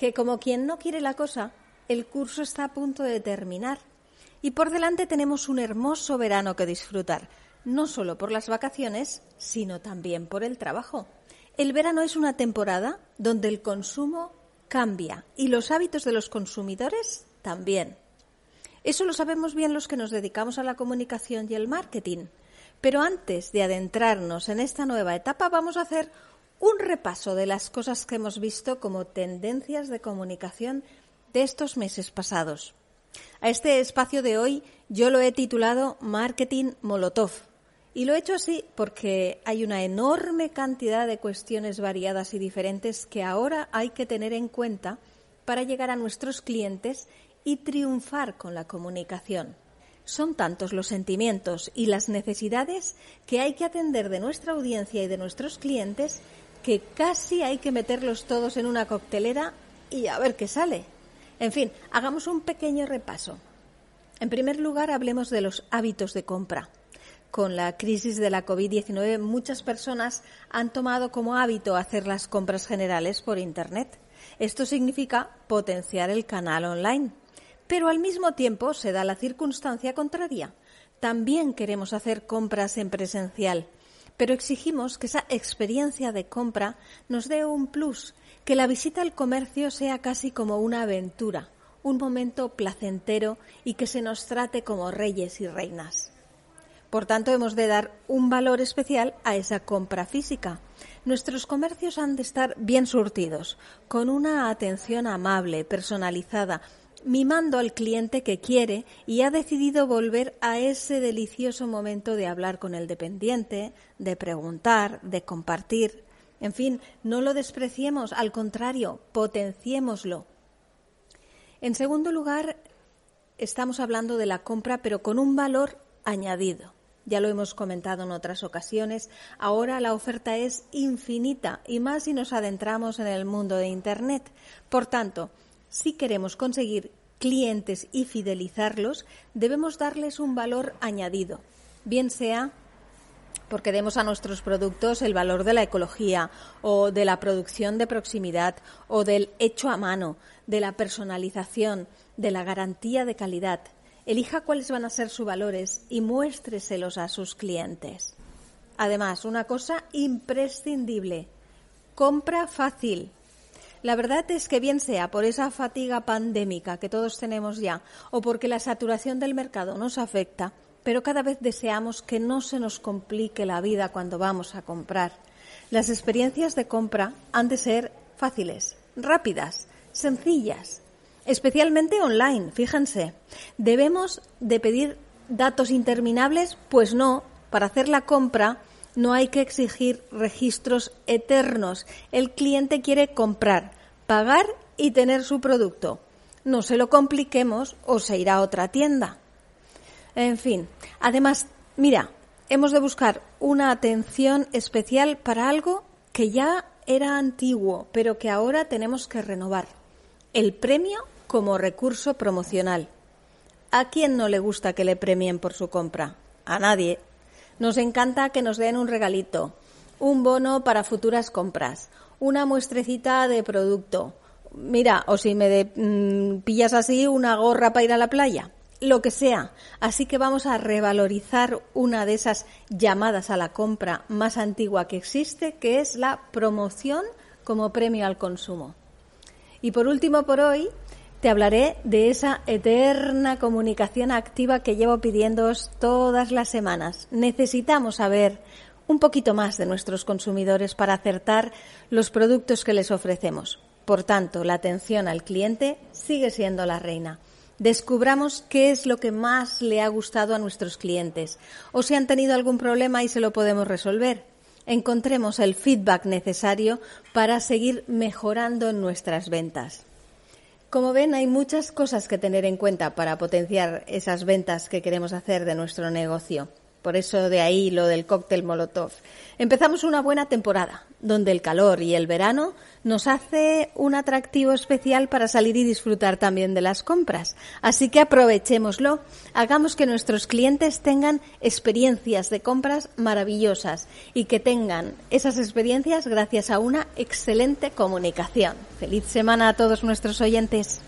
que como quien no quiere la cosa, el curso está a punto de terminar y por delante tenemos un hermoso verano que disfrutar, no solo por las vacaciones, sino también por el trabajo. El verano es una temporada donde el consumo cambia y los hábitos de los consumidores también. Eso lo sabemos bien los que nos dedicamos a la comunicación y el marketing. Pero antes de adentrarnos en esta nueva etapa, vamos a hacer un repaso de las cosas que hemos visto como tendencias de comunicación de estos meses pasados. A este espacio de hoy yo lo he titulado Marketing Molotov. Y lo he hecho así porque hay una enorme cantidad de cuestiones variadas y diferentes que ahora hay que tener en cuenta para llegar a nuestros clientes y triunfar con la comunicación. Son tantos los sentimientos y las necesidades que hay que atender de nuestra audiencia y de nuestros clientes que casi hay que meterlos todos en una coctelera y a ver qué sale. En fin, hagamos un pequeño repaso. En primer lugar, hablemos de los hábitos de compra. Con la crisis de la COVID-19, muchas personas han tomado como hábito hacer las compras generales por Internet. Esto significa potenciar el canal online. Pero al mismo tiempo se da la circunstancia contraria. También queremos hacer compras en presencial, pero exigimos que esa experiencia de compra nos dé un plus, que la visita al comercio sea casi como una aventura, un momento placentero y que se nos trate como reyes y reinas. Por tanto, hemos de dar un valor especial a esa compra física. Nuestros comercios han de estar bien surtidos, con una atención amable, personalizada, mimando al cliente que quiere y ha decidido volver a ese delicioso momento de hablar con el dependiente, de preguntar, de compartir. En fin, no lo despreciemos, al contrario, potenciémoslo. En segundo lugar, estamos hablando de la compra, pero con un valor añadido. Ya lo hemos comentado en otras ocasiones. Ahora la oferta es infinita y más si nos adentramos en el mundo de Internet. Por tanto, si queremos conseguir clientes y fidelizarlos, debemos darles un valor añadido, bien sea porque demos a nuestros productos el valor de la ecología o de la producción de proximidad o del hecho a mano, de la personalización, de la garantía de calidad. Elija cuáles van a ser sus valores y muéstreselos a sus clientes. Además, una cosa imprescindible, compra fácil. La verdad es que bien sea por esa fatiga pandémica que todos tenemos ya o porque la saturación del mercado nos afecta, pero cada vez deseamos que no se nos complique la vida cuando vamos a comprar. Las experiencias de compra han de ser fáciles, rápidas, sencillas, especialmente online, fíjense. ¿Debemos de pedir datos interminables? Pues no, para hacer la compra no hay que exigir registros eternos. El cliente quiere comprar, pagar y tener su producto. No se lo compliquemos o se irá a otra tienda. En fin, además, mira, hemos de buscar una atención especial para algo que ya era antiguo, pero que ahora tenemos que renovar. El premio como recurso promocional. ¿A quién no le gusta que le premien por su compra? A nadie. Nos encanta que nos den un regalito, un bono para futuras compras, una muestrecita de producto. Mira, o si me mm, pillas así, una gorra para ir a la playa. Lo que sea. Así que vamos a revalorizar una de esas llamadas a la compra más antigua que existe, que es la promoción como premio al consumo. Y por último, por hoy, te hablaré de esa eterna comunicación activa que llevo pidiéndoos todas las semanas. Necesitamos saber un poquito más de nuestros consumidores para acertar los productos que les ofrecemos. Por tanto, la atención al cliente sigue siendo la reina. Descubramos qué es lo que más le ha gustado a nuestros clientes o si han tenido algún problema y se lo podemos resolver. Encontremos el feedback necesario para seguir mejorando nuestras ventas. Como ven, hay muchas cosas que tener en cuenta para potenciar esas ventas que queremos hacer de nuestro negocio. Por eso de ahí lo del cóctel Molotov. Empezamos una buena temporada, donde el calor y el verano nos hace un atractivo especial para salir y disfrutar también de las compras. Así que aprovechémoslo, hagamos que nuestros clientes tengan experiencias de compras maravillosas y que tengan esas experiencias gracias a una excelente comunicación. Feliz semana a todos nuestros oyentes.